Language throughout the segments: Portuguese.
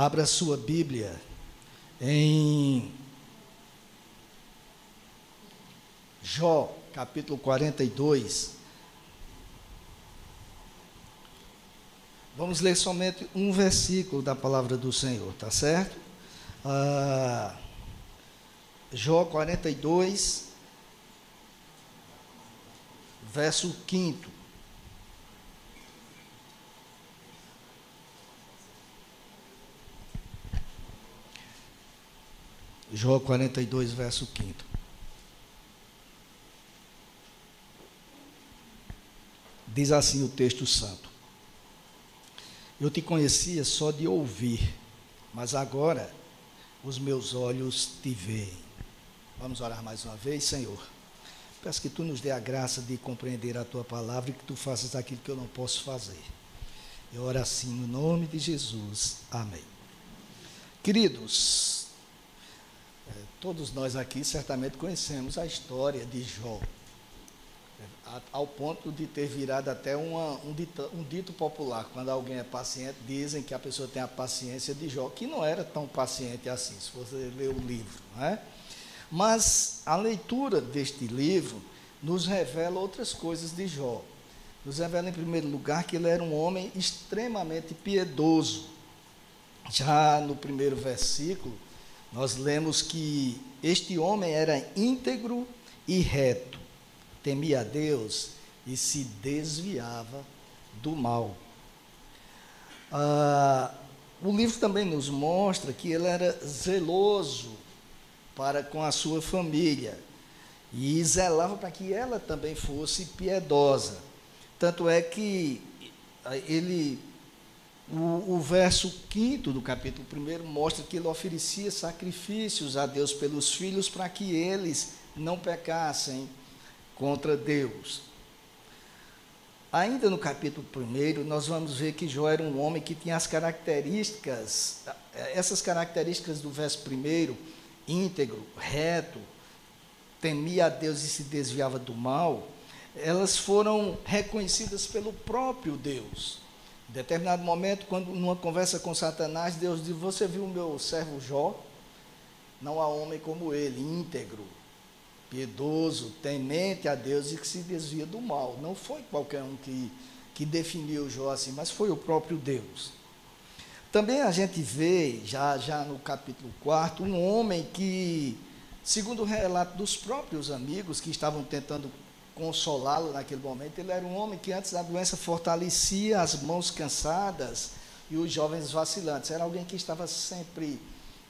Abra sua Bíblia em Jó, capítulo 42. Vamos ler somente um versículo da palavra do Senhor, tá certo? Ah, Jó 42, verso 5. Jó 42, verso 5. Diz assim o texto santo: Eu te conhecia só de ouvir, mas agora os meus olhos te veem. Vamos orar mais uma vez, Senhor. Peço que tu nos dê a graça de compreender a tua palavra e que tu faças aquilo que eu não posso fazer. Eu oro assim no nome de Jesus. Amém. Queridos, Todos nós aqui certamente conhecemos a história de Jó, ao ponto de ter virado até uma, um, dito, um, dito, popular. Quando alguém é paciente, dizem que a pessoa tem a paciência de Jó, que não era tão paciente assim, se você ler o livro. Não é? Mas a leitura deste livro nos revela outras coisas de Jó. Nos revela, em primeiro lugar, que ele era um homem extremamente piedoso. Já no primeiro versículo, nós lemos que este homem era íntegro e reto, temia a Deus e se desviava do mal. Ah, o livro também nos mostra que ele era zeloso para com a sua família e zelava para que ela também fosse piedosa. Tanto é que ele o, o verso 5 do capítulo 1 mostra que ele oferecia sacrifícios a Deus pelos filhos para que eles não pecassem contra Deus. Ainda no capítulo 1, nós vamos ver que Jó era um homem que tinha as características, essas características do verso 1, íntegro, reto, temia a Deus e se desviava do mal, elas foram reconhecidas pelo próprio Deus. Em determinado momento, quando numa conversa com Satanás, Deus diz: Você viu o meu servo Jó? Não há homem como ele, íntegro, piedoso, temente a Deus e que se desvia do mal. Não foi qualquer um que, que definiu Jó assim, mas foi o próprio Deus. Também a gente vê, já, já no capítulo 4, um homem que, segundo o relato dos próprios amigos que estavam tentando consolá-lo naquele momento. Ele era um homem que antes da doença fortalecia as mãos cansadas e os jovens vacilantes. Era alguém que estava sempre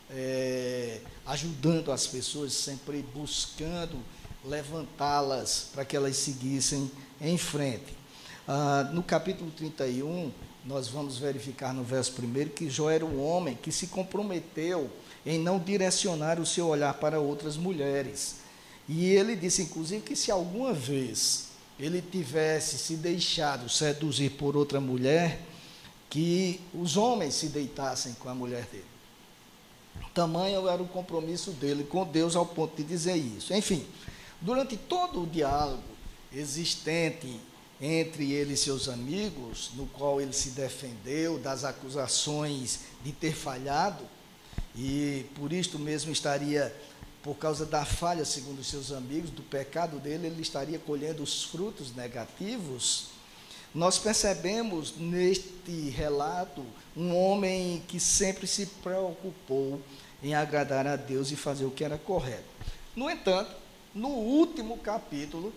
é, ajudando as pessoas, sempre buscando levantá-las para que elas seguissem em frente. Ah, no capítulo 31, nós vamos verificar no verso 1 que Jó era um homem que se comprometeu em não direcionar o seu olhar para outras mulheres. E ele disse, inclusive, que se alguma vez ele tivesse se deixado seduzir por outra mulher, que os homens se deitassem com a mulher dele. Tamanho era o compromisso dele com Deus ao ponto de dizer isso. Enfim, durante todo o diálogo existente entre ele e seus amigos, no qual ele se defendeu das acusações de ter falhado, e por isto mesmo estaria por causa da falha, segundo seus amigos, do pecado dele, ele estaria colhendo os frutos negativos. Nós percebemos neste relato um homem que sempre se preocupou em agradar a Deus e fazer o que era correto. No entanto, no último capítulo,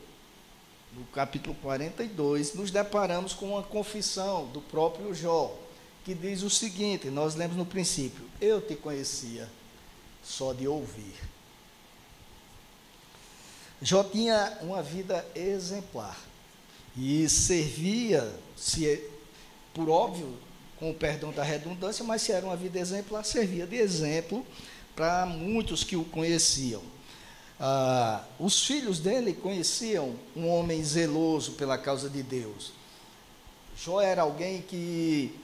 no capítulo 42, nos deparamos com uma confissão do próprio Jó, que diz o seguinte: nós lemos no princípio, eu te conhecia só de ouvir Jó tinha uma vida exemplar e servia, se por óbvio, com o perdão da redundância, mas se era uma vida exemplar, servia de exemplo para muitos que o conheciam. Ah, os filhos dele conheciam um homem zeloso pela causa de Deus. Jó era alguém que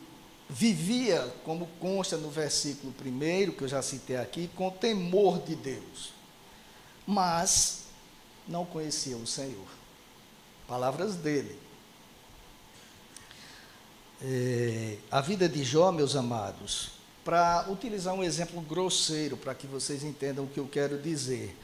vivia, como consta no versículo primeiro, que eu já citei aqui, com temor de Deus. Mas não conheciam o Senhor. Palavras dele. É, a vida de Jó, meus amados, para utilizar um exemplo grosseiro, para que vocês entendam o que eu quero dizer.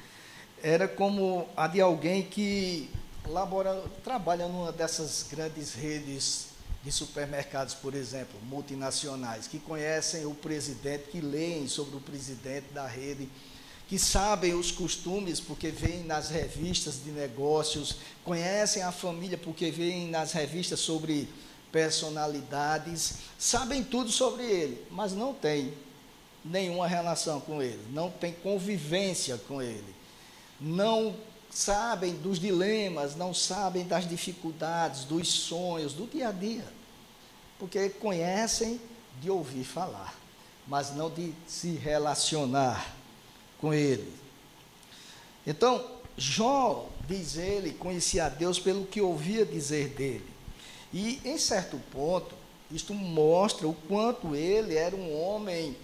Era como a de alguém que labora, trabalha numa dessas grandes redes de supermercados, por exemplo, multinacionais, que conhecem o presidente, que leem sobre o presidente da rede, que sabem os costumes porque veem nas revistas de negócios, conhecem a família porque veem nas revistas sobre personalidades, sabem tudo sobre ele, mas não tem nenhuma relação com ele, não tem convivência com ele, não sabem dos dilemas, não sabem das dificuldades, dos sonhos, do dia a dia. Porque conhecem de ouvir falar, mas não de se relacionar com ele. Então, Jó, diz ele, conhecia a Deus pelo que ouvia dizer dele. E, em certo ponto, isto mostra o quanto ele era um homem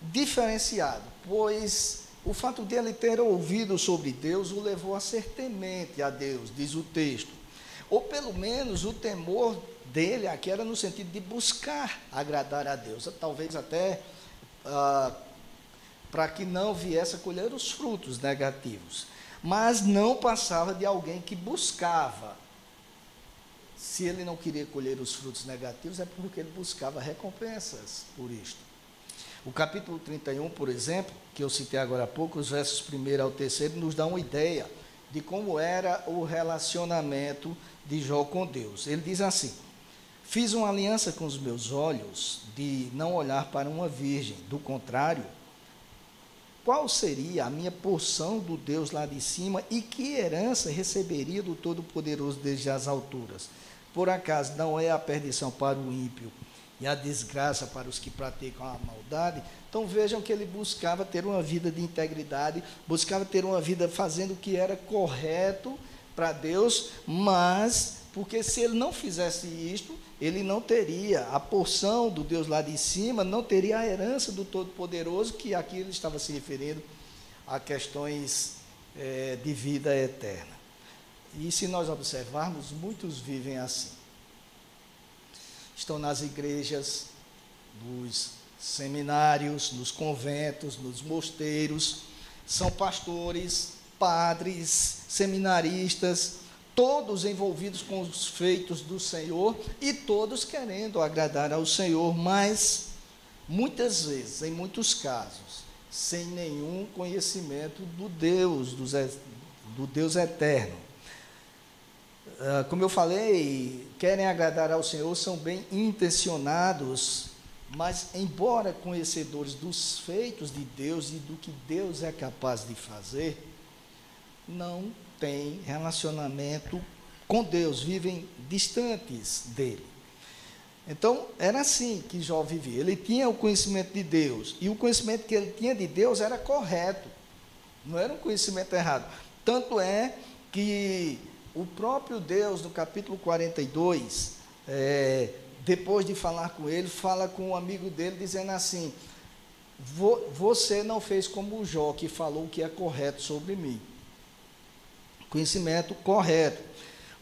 diferenciado, pois o fato dele ter ouvido sobre Deus o levou a ser temente a Deus, diz o texto. Ou pelo menos o temor dele aqui era no sentido de buscar agradar a Deus, talvez até ah, para que não viesse a colher os frutos negativos. Mas não passava de alguém que buscava. Se ele não queria colher os frutos negativos, é porque ele buscava recompensas por isto. O capítulo 31, por exemplo, que eu citei agora há pouco, os versos 1 ao 3, nos dá uma ideia de como era o relacionamento de Jó com Deus. Ele diz assim: Fiz uma aliança com os meus olhos de não olhar para uma virgem, do contrário, qual seria a minha porção do Deus lá de cima e que herança receberia do Todo-Poderoso desde as alturas? Por acaso não é a perdição para o ímpio e a desgraça para os que praticam a maldade. Então vejam que ele buscava ter uma vida de integridade, buscava ter uma vida fazendo o que era correto para Deus, mas porque se ele não fizesse isto, ele não teria a porção do Deus lá de cima, não teria a herança do Todo-Poderoso, que aqui ele estava se referindo a questões é, de vida eterna. E se nós observarmos, muitos vivem assim estão nas igrejas, nos seminários, nos conventos, nos mosteiros, são pastores, padres, seminaristas, todos envolvidos com os feitos do Senhor e todos querendo agradar ao Senhor, mas muitas vezes, em muitos casos, sem nenhum conhecimento do Deus, do Deus eterno. Ah, como eu falei, querem agradar ao Senhor, são bem intencionados, mas, embora conhecedores dos feitos de Deus e do que Deus é capaz de fazer, não têm relacionamento com Deus, vivem distantes dele. Então, era assim que Jó vivia. Ele tinha o conhecimento de Deus, e o conhecimento que ele tinha de Deus era correto, não era um conhecimento errado. Tanto é que o próprio Deus, no capítulo 42, é, depois de falar com ele, fala com um amigo dele, dizendo assim: Você não fez como o Jó, que falou o que é correto sobre mim. Conhecimento correto.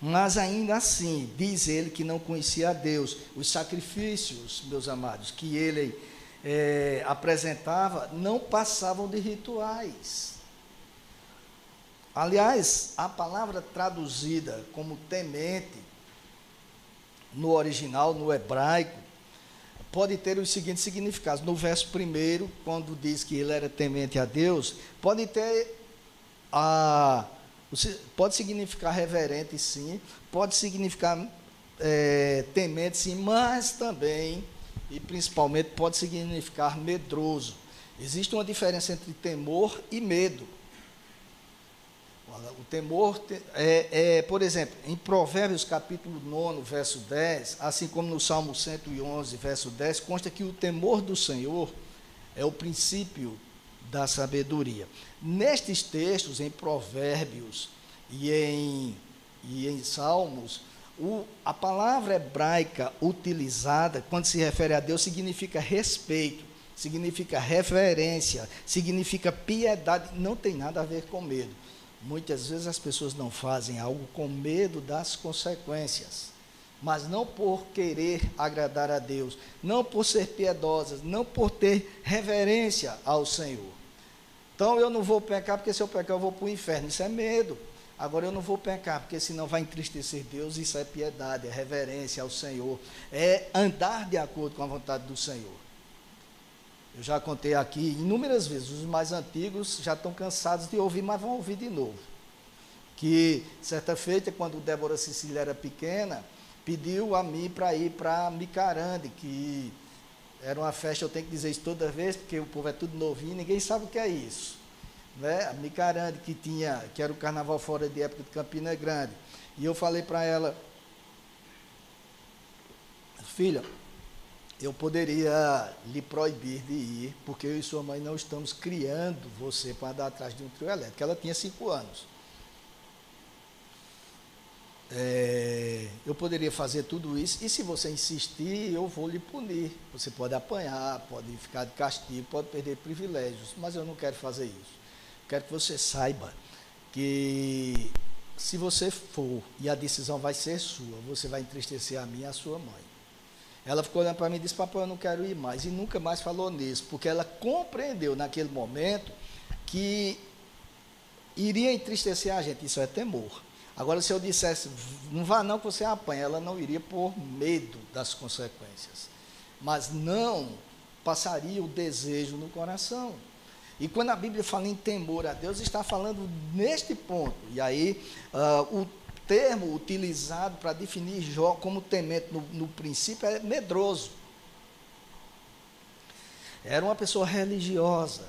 Mas ainda assim, diz ele que não conhecia a Deus. Os sacrifícios, meus amados, que ele é, apresentava, não passavam de rituais. Aliás, a palavra traduzida como temente, no original, no hebraico, pode ter os seguintes significados. No verso primeiro, quando diz que ele era temente a Deus, pode ter a. Pode significar reverente, sim, pode significar é, temente, sim, mas também, e principalmente, pode significar medroso. Existe uma diferença entre temor e medo. O temor é, é, por exemplo, em Provérbios capítulo 9, verso 10, assim como no Salmo 111, verso 10, consta que o temor do Senhor é o princípio da sabedoria. Nestes textos, em Provérbios e em, e em Salmos, o, a palavra hebraica utilizada, quando se refere a Deus, significa respeito, significa reverência, significa piedade, não tem nada a ver com medo. Muitas vezes as pessoas não fazem algo com medo das consequências. mas não por querer agradar a Deus, não por ser piedosas, não por ter reverência ao Senhor. Então eu não vou pecar, porque se eu pecar eu vou para o inferno. Isso é medo. Agora eu não vou pecar, porque senão vai entristecer Deus. Isso é piedade, é reverência ao Senhor, é andar de acordo com a vontade do Senhor. Eu já contei aqui inúmeras vezes, os mais antigos já estão cansados de ouvir, mas vão ouvir de novo. Que certa feita, quando Débora Cecília era pequena, pediu a mim para ir para Micarande, que era uma festa, eu tenho que dizer isso toda vez, porque o povo é tudo novinho, ninguém sabe o que é isso. Né? A Micarande, que tinha, que era o carnaval fora de época de Campina Grande. E eu falei para ela, filha, eu poderia lhe proibir de ir, porque eu e sua mãe não estamos criando você para andar atrás de um trio elétrico. Ela tinha cinco anos. É, eu poderia fazer tudo isso, e se você insistir, eu vou lhe punir. Você pode apanhar, pode ficar de castigo, pode perder privilégios, mas eu não quero fazer isso. Quero que você saiba que se você for e a decisão vai ser sua, você vai entristecer a mim e a sua mãe. Ela ficou olhando para mim e disse: Papai, eu não quero ir mais. E nunca mais falou nisso, porque ela compreendeu naquele momento que iria entristecer a gente. Isso é temor. Agora, se eu dissesse, não vá não que você apanha, ela não iria por medo das consequências. Mas não passaria o desejo no coração. E quando a Bíblia fala em temor a Deus, está falando neste ponto. E aí, uh, o termo utilizado para definir Jó como temente no, no princípio é medroso. Era uma pessoa religiosa,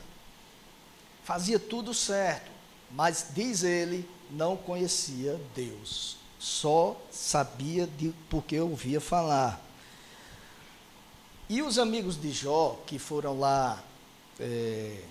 fazia tudo certo, mas diz ele, não conhecia Deus, só sabia de porque ouvia falar. E os amigos de Jó, que foram lá é,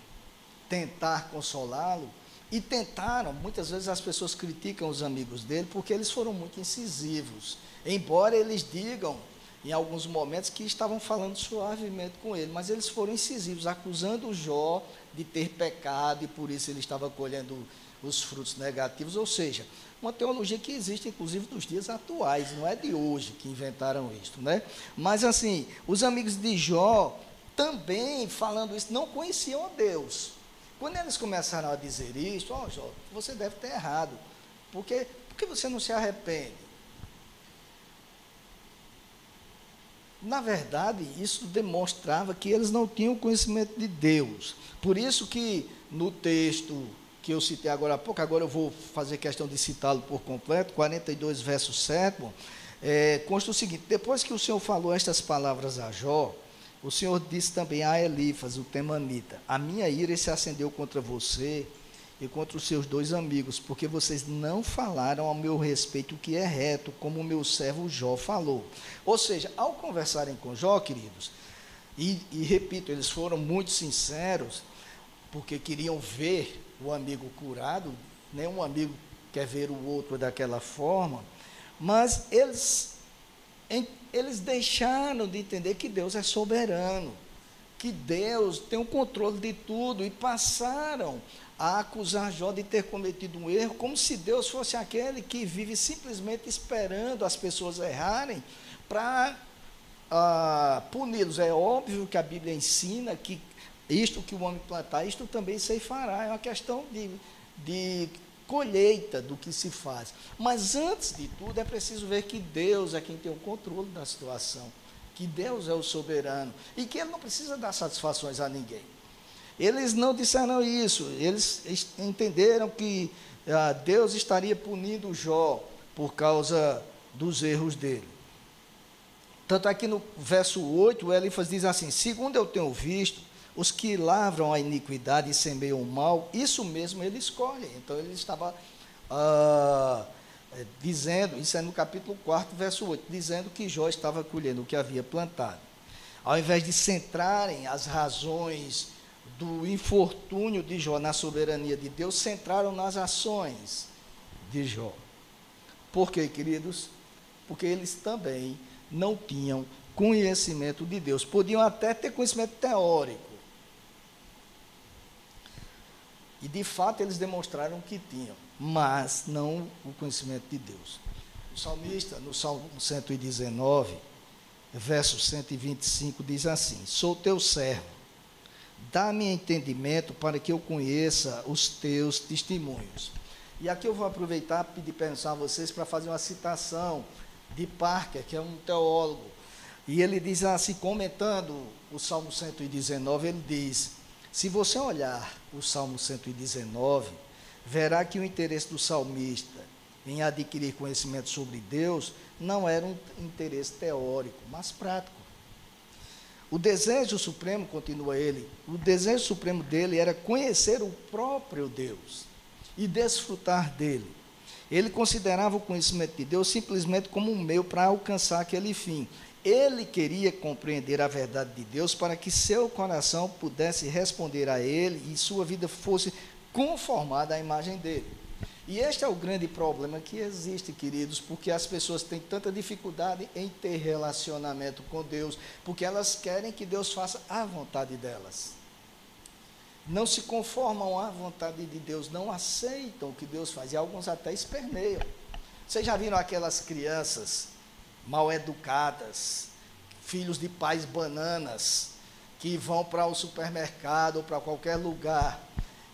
tentar consolá-lo, e tentaram, muitas vezes as pessoas criticam os amigos dele porque eles foram muito incisivos, embora eles digam em alguns momentos que estavam falando suavemente com ele, mas eles foram incisivos, acusando Jó de ter pecado e por isso ele estava colhendo os frutos negativos, ou seja, uma teologia que existe inclusive nos dias atuais, não é de hoje que inventaram isto, né? Mas assim, os amigos de Jó também falando isso não conheciam a Deus. Quando eles começaram a dizer isso, ó, oh, Jó, você deve ter errado. Porque por que você não se arrepende? Na verdade, isso demonstrava que eles não tinham conhecimento de Deus. Por isso que no texto que eu citei agora há pouco, agora eu vou fazer questão de citá-lo por completo, 42, verso 7, é, consta o seguinte: depois que o Senhor falou estas palavras a Jó, o Senhor disse também a Elifas, o temanita: A minha ira se acendeu contra você e contra os seus dois amigos, porque vocês não falaram ao meu respeito o que é reto, como o meu servo Jó falou. Ou seja, ao conversarem com Jó, queridos, e, e repito, eles foram muito sinceros, porque queriam ver o amigo curado, nenhum amigo quer ver o outro daquela forma, mas eles, eles deixaram de entender que Deus é soberano, que Deus tem o controle de tudo e passaram a acusar Jó de ter cometido um erro, como se Deus fosse aquele que vive simplesmente esperando as pessoas errarem para ah, puni-los. É óbvio que a Bíblia ensina que isto que o homem plantar, isto também fará. É uma questão de, de colheita do que se faz. Mas antes de tudo, é preciso ver que Deus é quem tem o controle da situação, que Deus é o soberano e que Ele não precisa dar satisfações a ninguém. Eles não disseram isso, eles entenderam que ah, Deus estaria punindo Jó por causa dos erros dele. Tanto aqui no verso 8, Elifas diz assim: Segundo eu tenho visto, os que lavram a iniquidade e semeiam o mal, isso mesmo ele escolhe. Então ele estava ah, é, dizendo, isso é no capítulo 4, verso 8, dizendo que Jó estava colhendo o que havia plantado. Ao invés de centrarem as razões do infortúnio de Jó na soberania de Deus, centraram nas ações de Jó. Por quê, queridos? Porque eles também não tinham conhecimento de Deus. Podiam até ter conhecimento teórico, e de fato eles demonstraram que tinham, mas não o conhecimento de Deus. salmista, no Salmo 119, verso 125, diz assim: Sou teu servo, dá-me entendimento para que eu conheça os teus testemunhos. E aqui eu vou aproveitar e pedir pensar a vocês para fazer uma citação de Parker, que é um teólogo. E ele diz assim, comentando o Salmo 119, ele diz: Se você olhar o Salmo 119, verá que o interesse do salmista em adquirir conhecimento sobre Deus não era um interesse teórico, mas prático. O desejo supremo, continua ele, o desejo supremo dele era conhecer o próprio Deus e desfrutar dele. Ele considerava o conhecimento de Deus simplesmente como um meio para alcançar aquele fim. Ele queria compreender a verdade de Deus para que seu coração pudesse responder a ele e sua vida fosse conformada à imagem dele. E este é o grande problema que existe, queridos, porque as pessoas têm tanta dificuldade em ter relacionamento com Deus, porque elas querem que Deus faça a vontade delas. Não se conformam à vontade de Deus, não aceitam o que Deus faz, e alguns até esperneiam. Vocês já viram aquelas crianças mal educadas, filhos de pais bananas, que vão para o supermercado ou para qualquer lugar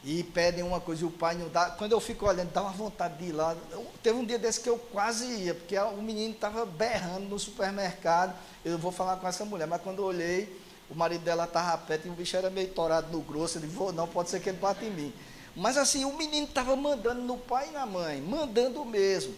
e pedem uma coisa e o pai não dá. Quando eu fico olhando, dá uma vontade de ir lá. Eu, teve um dia desse que eu quase ia, porque o menino estava berrando no supermercado. Eu vou falar com essa mulher, mas quando eu olhei, o marido dela estava perto e o bicho era meio torado no grosso. Ele vou não, pode ser que ele bata em mim. Mas assim, o menino estava mandando no pai e na mãe, mandando mesmo.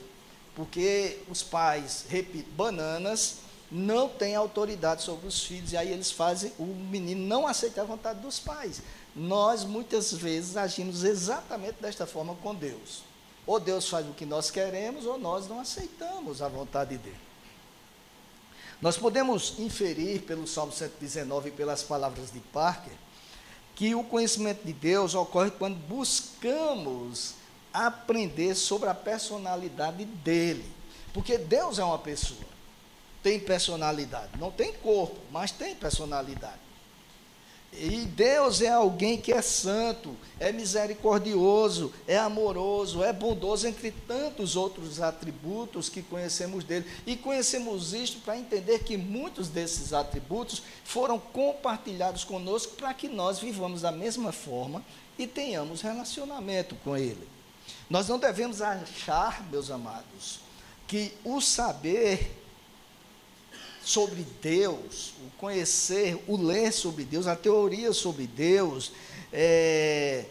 Porque os pais, repito, bananas, não têm autoridade sobre os filhos, e aí eles fazem, o menino não aceita a vontade dos pais nós muitas vezes agimos exatamente desta forma com Deus. Ou Deus faz o que nós queremos, ou nós não aceitamos a vontade dele. Nós podemos inferir pelo Salmo 119 e pelas palavras de Parker que o conhecimento de Deus ocorre quando buscamos aprender sobre a personalidade dele. Porque Deus é uma pessoa, tem personalidade, não tem corpo, mas tem personalidade. E Deus é alguém que é santo, é misericordioso, é amoroso, é bondoso, entre tantos outros atributos que conhecemos dele. E conhecemos isto para entender que muitos desses atributos foram compartilhados conosco para que nós vivamos da mesma forma e tenhamos relacionamento com ele. Nós não devemos achar, meus amados, que o saber sobre Deus, o conhecer, o ler sobre Deus, a teoria sobre Deus, é,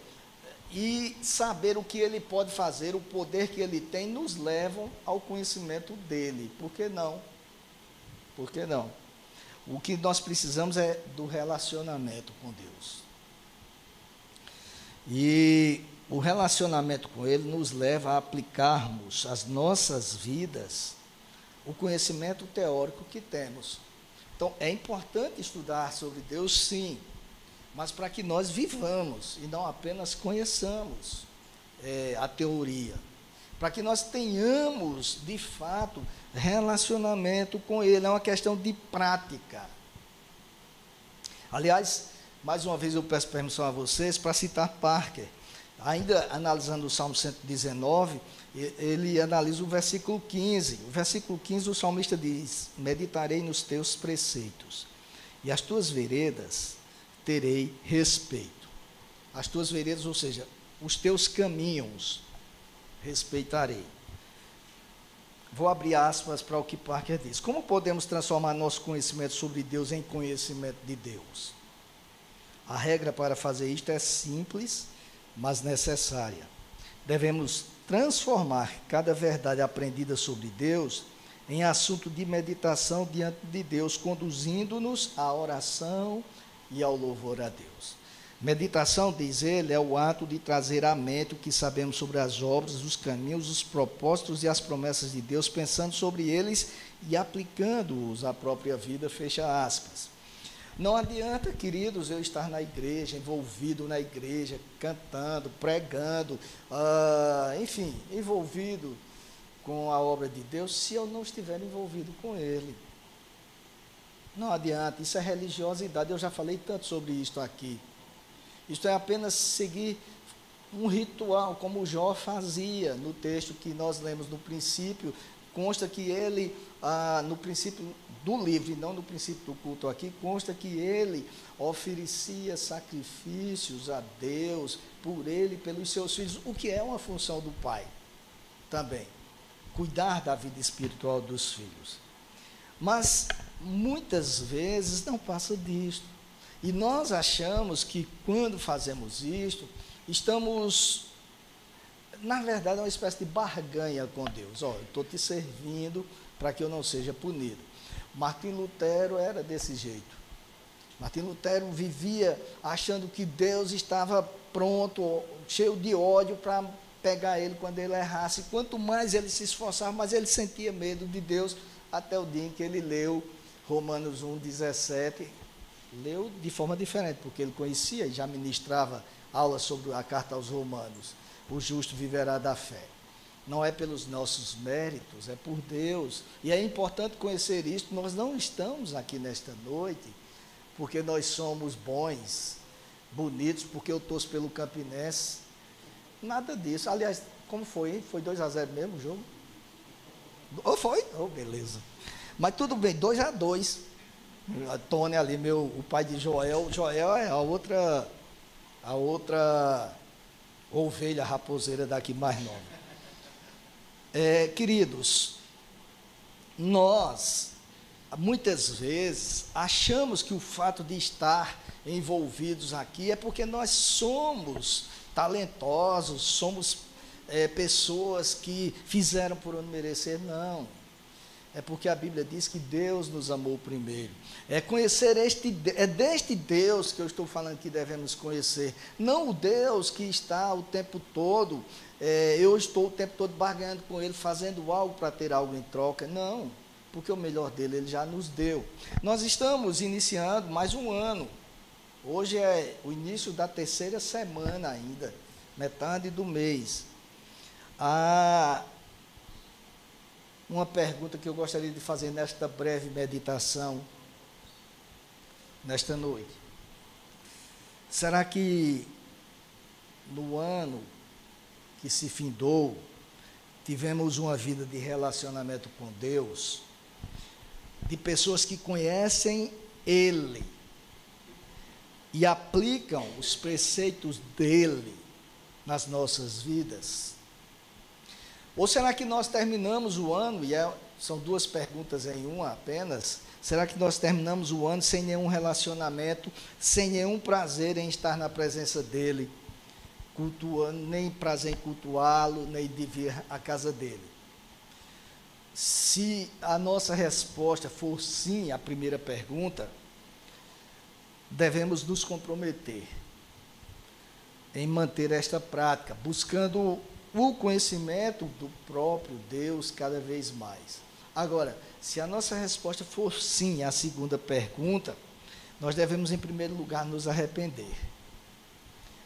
e saber o que ele pode fazer, o poder que ele tem, nos levam ao conhecimento dele. Por que não? Por que não? O que nós precisamos é do relacionamento com Deus. E o relacionamento com Ele nos leva a aplicarmos as nossas vidas o conhecimento teórico que temos. Então, é importante estudar sobre Deus, sim, mas para que nós vivamos e não apenas conheçamos é, a teoria. Para que nós tenhamos, de fato, relacionamento com Ele. É uma questão de prática. Aliás, mais uma vez eu peço permissão a vocês para citar Parker. Ainda analisando o Salmo 119, ele analisa o versículo 15. O versículo 15, o salmista diz: Meditarei nos teus preceitos, e as tuas veredas terei respeito. As tuas veredas, ou seja, os teus caminhos, respeitarei. Vou abrir aspas para o que Parker diz. Como podemos transformar nosso conhecimento sobre Deus em conhecimento de Deus? A regra para fazer isto é simples, mas necessária. Devemos transformar cada verdade aprendida sobre Deus em assunto de meditação diante de Deus, conduzindo-nos à oração e ao louvor a Deus. Meditação, diz ele, é o ato de trazer à mente o que sabemos sobre as obras, os caminhos, os propósitos e as promessas de Deus, pensando sobre eles e aplicando-os à própria vida, fecha aspas. Não adianta, queridos, eu estar na igreja, envolvido na igreja, cantando, pregando, ah, enfim, envolvido com a obra de Deus, se eu não estiver envolvido com Ele. Não adianta, isso é religiosidade, eu já falei tanto sobre isso aqui. Isto é apenas seguir um ritual, como Jó fazia no texto que nós lemos no princípio, consta que ele, ah, no princípio do livro, e não no princípio do culto aqui, consta que ele oferecia sacrifícios a Deus por ele e pelos seus filhos, o que é uma função do pai também. Cuidar da vida espiritual dos filhos. Mas muitas vezes não passa disto. E nós achamos que quando fazemos isto, estamos, na verdade, é uma espécie de barganha com Deus. Eu estou te servindo para que eu não seja punido. Martim Lutero era desse jeito. Martim Lutero vivia achando que Deus estava pronto, cheio de ódio para pegar ele quando ele errasse. Quanto mais ele se esforçava, mais ele sentia medo de Deus, até o dia em que ele leu Romanos 1, 17. Leu de forma diferente, porque ele conhecia e já ministrava aulas sobre a carta aos Romanos. O justo viverá da fé. Não é pelos nossos méritos, é por Deus. E é importante conhecer isso. Nós não estamos aqui nesta noite porque nós somos bons, bonitos, porque eu torço pelo Campinense. Nada disso. Aliás, como foi? Foi 2 a 0 mesmo o jogo? Ou oh, foi? Oh, beleza. Mas tudo bem, 2 a 2 A Tony ali, meu, o pai de Joel. Joel é a outra, a outra ovelha raposeira daqui mais nova. É, queridos, nós muitas vezes achamos que o fato de estar envolvidos aqui é porque nós somos talentosos, somos é, pessoas que fizeram por onde merecer. Não. É porque a Bíblia diz que Deus nos amou primeiro. É conhecer este, é deste Deus que eu estou falando que devemos conhecer. Não o Deus que está o tempo todo, é, eu estou o tempo todo barganhando com Ele, fazendo algo para ter algo em troca. Não, porque o melhor dele Ele já nos deu. Nós estamos iniciando mais um ano Hoje é o início da terceira semana ainda, metade do mês. Há uma pergunta que eu gostaria de fazer nesta breve meditação, nesta noite. Será que no ano que se findou, tivemos uma vida de relacionamento com Deus, de pessoas que conhecem Ele, e aplicam os preceitos dele nas nossas vidas? Ou será que nós terminamos o ano, e é, são duas perguntas em uma apenas, será que nós terminamos o ano sem nenhum relacionamento, sem nenhum prazer em estar na presença dele, cultuando, nem prazer em cultuá-lo, nem de vir à casa dele? Se a nossa resposta for sim à primeira pergunta, devemos nos comprometer em manter esta prática, buscando o conhecimento do próprio Deus cada vez mais. Agora, se a nossa resposta for sim à segunda pergunta, nós devemos, em primeiro lugar, nos arrepender.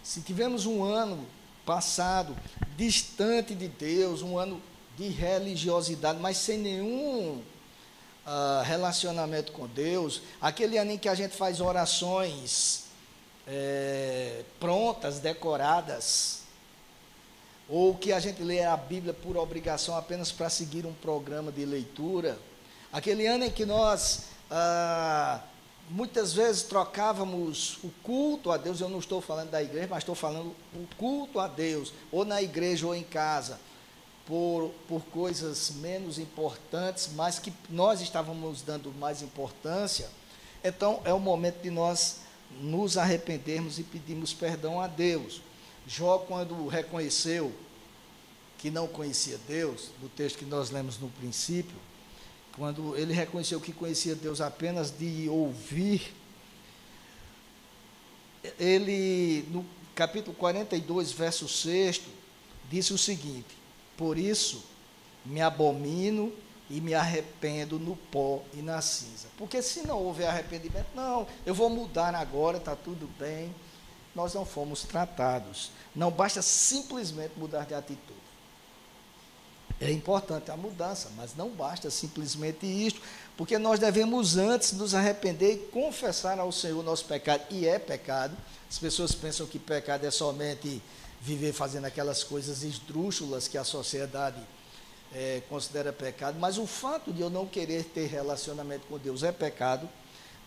Se tivemos um ano passado distante de Deus, um ano de religiosidade, mas sem nenhum uh, relacionamento com Deus, aquele ano em que a gente faz orações é, prontas, decoradas, ou que a gente lê a Bíblia por obrigação apenas para seguir um programa de leitura, aquele ano em que nós ah, muitas vezes trocávamos o culto a Deus, eu não estou falando da igreja, mas estou falando o culto a Deus, ou na igreja ou em casa por, por coisas menos importantes, mas que nós estávamos dando mais importância, então é o momento de nós nos arrependermos e pedirmos perdão a Deus. Jó, quando reconheceu que não conhecia Deus, no texto que nós lemos no princípio, quando ele reconheceu que conhecia Deus apenas de ouvir, ele, no capítulo 42, verso 6, disse o seguinte: por isso, me abomino e me arrependo no pó e na cinza. Porque se não houver arrependimento, não, eu vou mudar agora, está tudo bem. Nós não fomos tratados. Não basta simplesmente mudar de atitude. É importante a mudança, mas não basta simplesmente isto, porque nós devemos antes nos arrepender e confessar ao Senhor nosso pecado, e é pecado. As pessoas pensam que pecado é somente viver fazendo aquelas coisas esdrúxulas que a sociedade é, considera pecado, mas o fato de eu não querer ter relacionamento com Deus é pecado,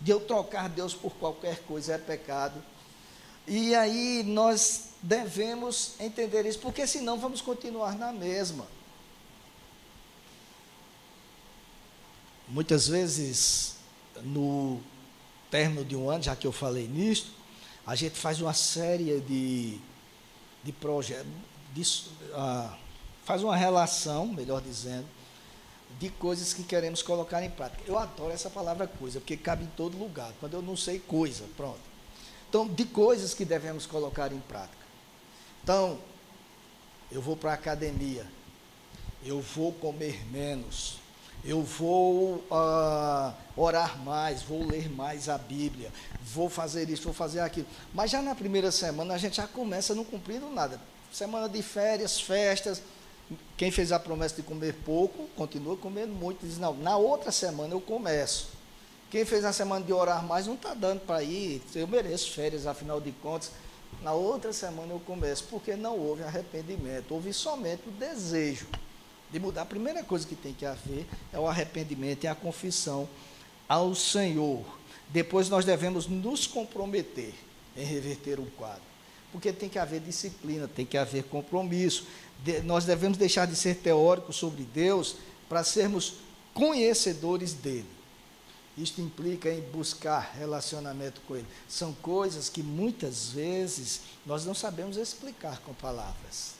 de eu trocar Deus por qualquer coisa é pecado. E aí nós devemos entender isso, porque senão vamos continuar na mesma. Muitas vezes, no término de um ano, já que eu falei nisto, a gente faz uma série de, de projetos, uh, faz uma relação, melhor dizendo, de coisas que queremos colocar em prática. Eu adoro essa palavra coisa, porque cabe em todo lugar. Quando eu não sei coisa, pronto. Então, de coisas que devemos colocar em prática. Então, eu vou para a academia, eu vou comer menos, eu vou uh, orar mais, vou ler mais a Bíblia, vou fazer isso, vou fazer aquilo. Mas já na primeira semana a gente já começa não cumprindo nada. Semana de férias, festas. Quem fez a promessa de comer pouco, continua comendo muito. Diz, não, na outra semana eu começo. Quem fez a semana de orar mais não está dando para ir. Eu mereço férias, afinal de contas. Na outra semana eu começo, porque não houve arrependimento, houve somente o desejo de mudar, a primeira coisa que tem que haver é o arrependimento e a confissão ao Senhor. Depois nós devemos nos comprometer em reverter o quadro. Porque tem que haver disciplina, tem que haver compromisso. De, nós devemos deixar de ser teóricos sobre Deus para sermos conhecedores dele. Isto implica em buscar relacionamento com ele. São coisas que muitas vezes nós não sabemos explicar com palavras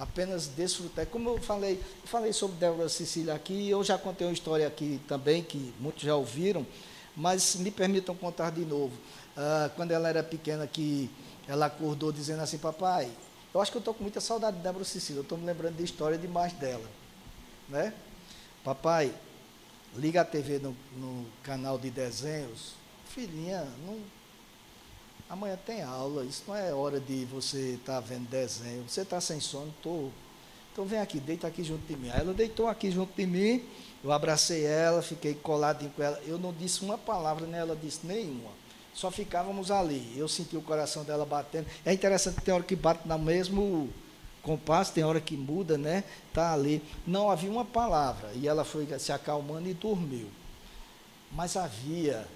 apenas desfrutar. Como eu falei, falei sobre Débora Cecília aqui, eu já contei uma história aqui também, que muitos já ouviram, mas me permitam contar de novo. Ah, quando ela era pequena, que ela acordou dizendo assim, papai, eu acho que eu estou com muita saudade de Débora Cecília, eu estou me lembrando de história demais dela. Né? Papai, liga a TV no, no canal de desenhos. Filhinha, não Amanhã tem aula, isso não é hora de você estar tá vendo desenho. Você está sem sono? Estou. Então vem aqui, deita aqui junto de mim. Aí ela deitou aqui junto de mim, eu abracei ela, fiquei coladinho com ela. Eu não disse uma palavra, nem ela disse nenhuma. Só ficávamos ali. Eu senti o coração dela batendo. É interessante, tem hora que bate no mesmo compasso, tem hora que muda, né? Está ali. Não havia uma palavra. E ela foi se acalmando e dormiu. Mas havia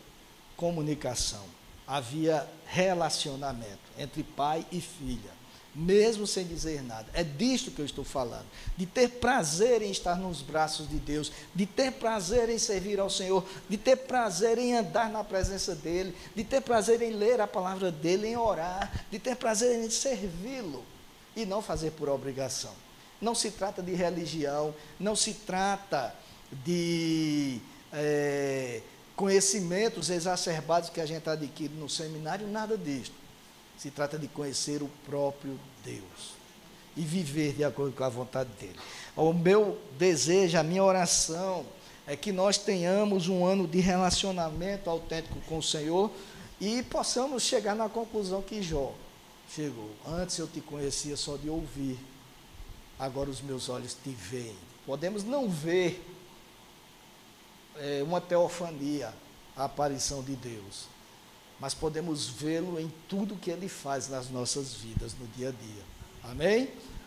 comunicação havia relacionamento entre pai e filha, mesmo sem dizer nada. É disto que eu estou falando, de ter prazer em estar nos braços de Deus, de ter prazer em servir ao Senhor, de ter prazer em andar na presença dEle, de ter prazer em ler a palavra dEle, em orar, de ter prazer em servi-lo e não fazer por obrigação. Não se trata de religião, não se trata de. É, conhecimentos exacerbados que a gente adquire no seminário, nada disto. Se trata de conhecer o próprio Deus e viver de acordo com a vontade dele. O meu desejo, a minha oração é que nós tenhamos um ano de relacionamento autêntico com o Senhor e possamos chegar na conclusão que Jó chegou. Antes eu te conhecia só de ouvir, agora os meus olhos te veem. Podemos não ver é, uma teofania, a aparição de Deus. Mas podemos vê-lo em tudo que ele faz nas nossas vidas, no dia a dia. Amém?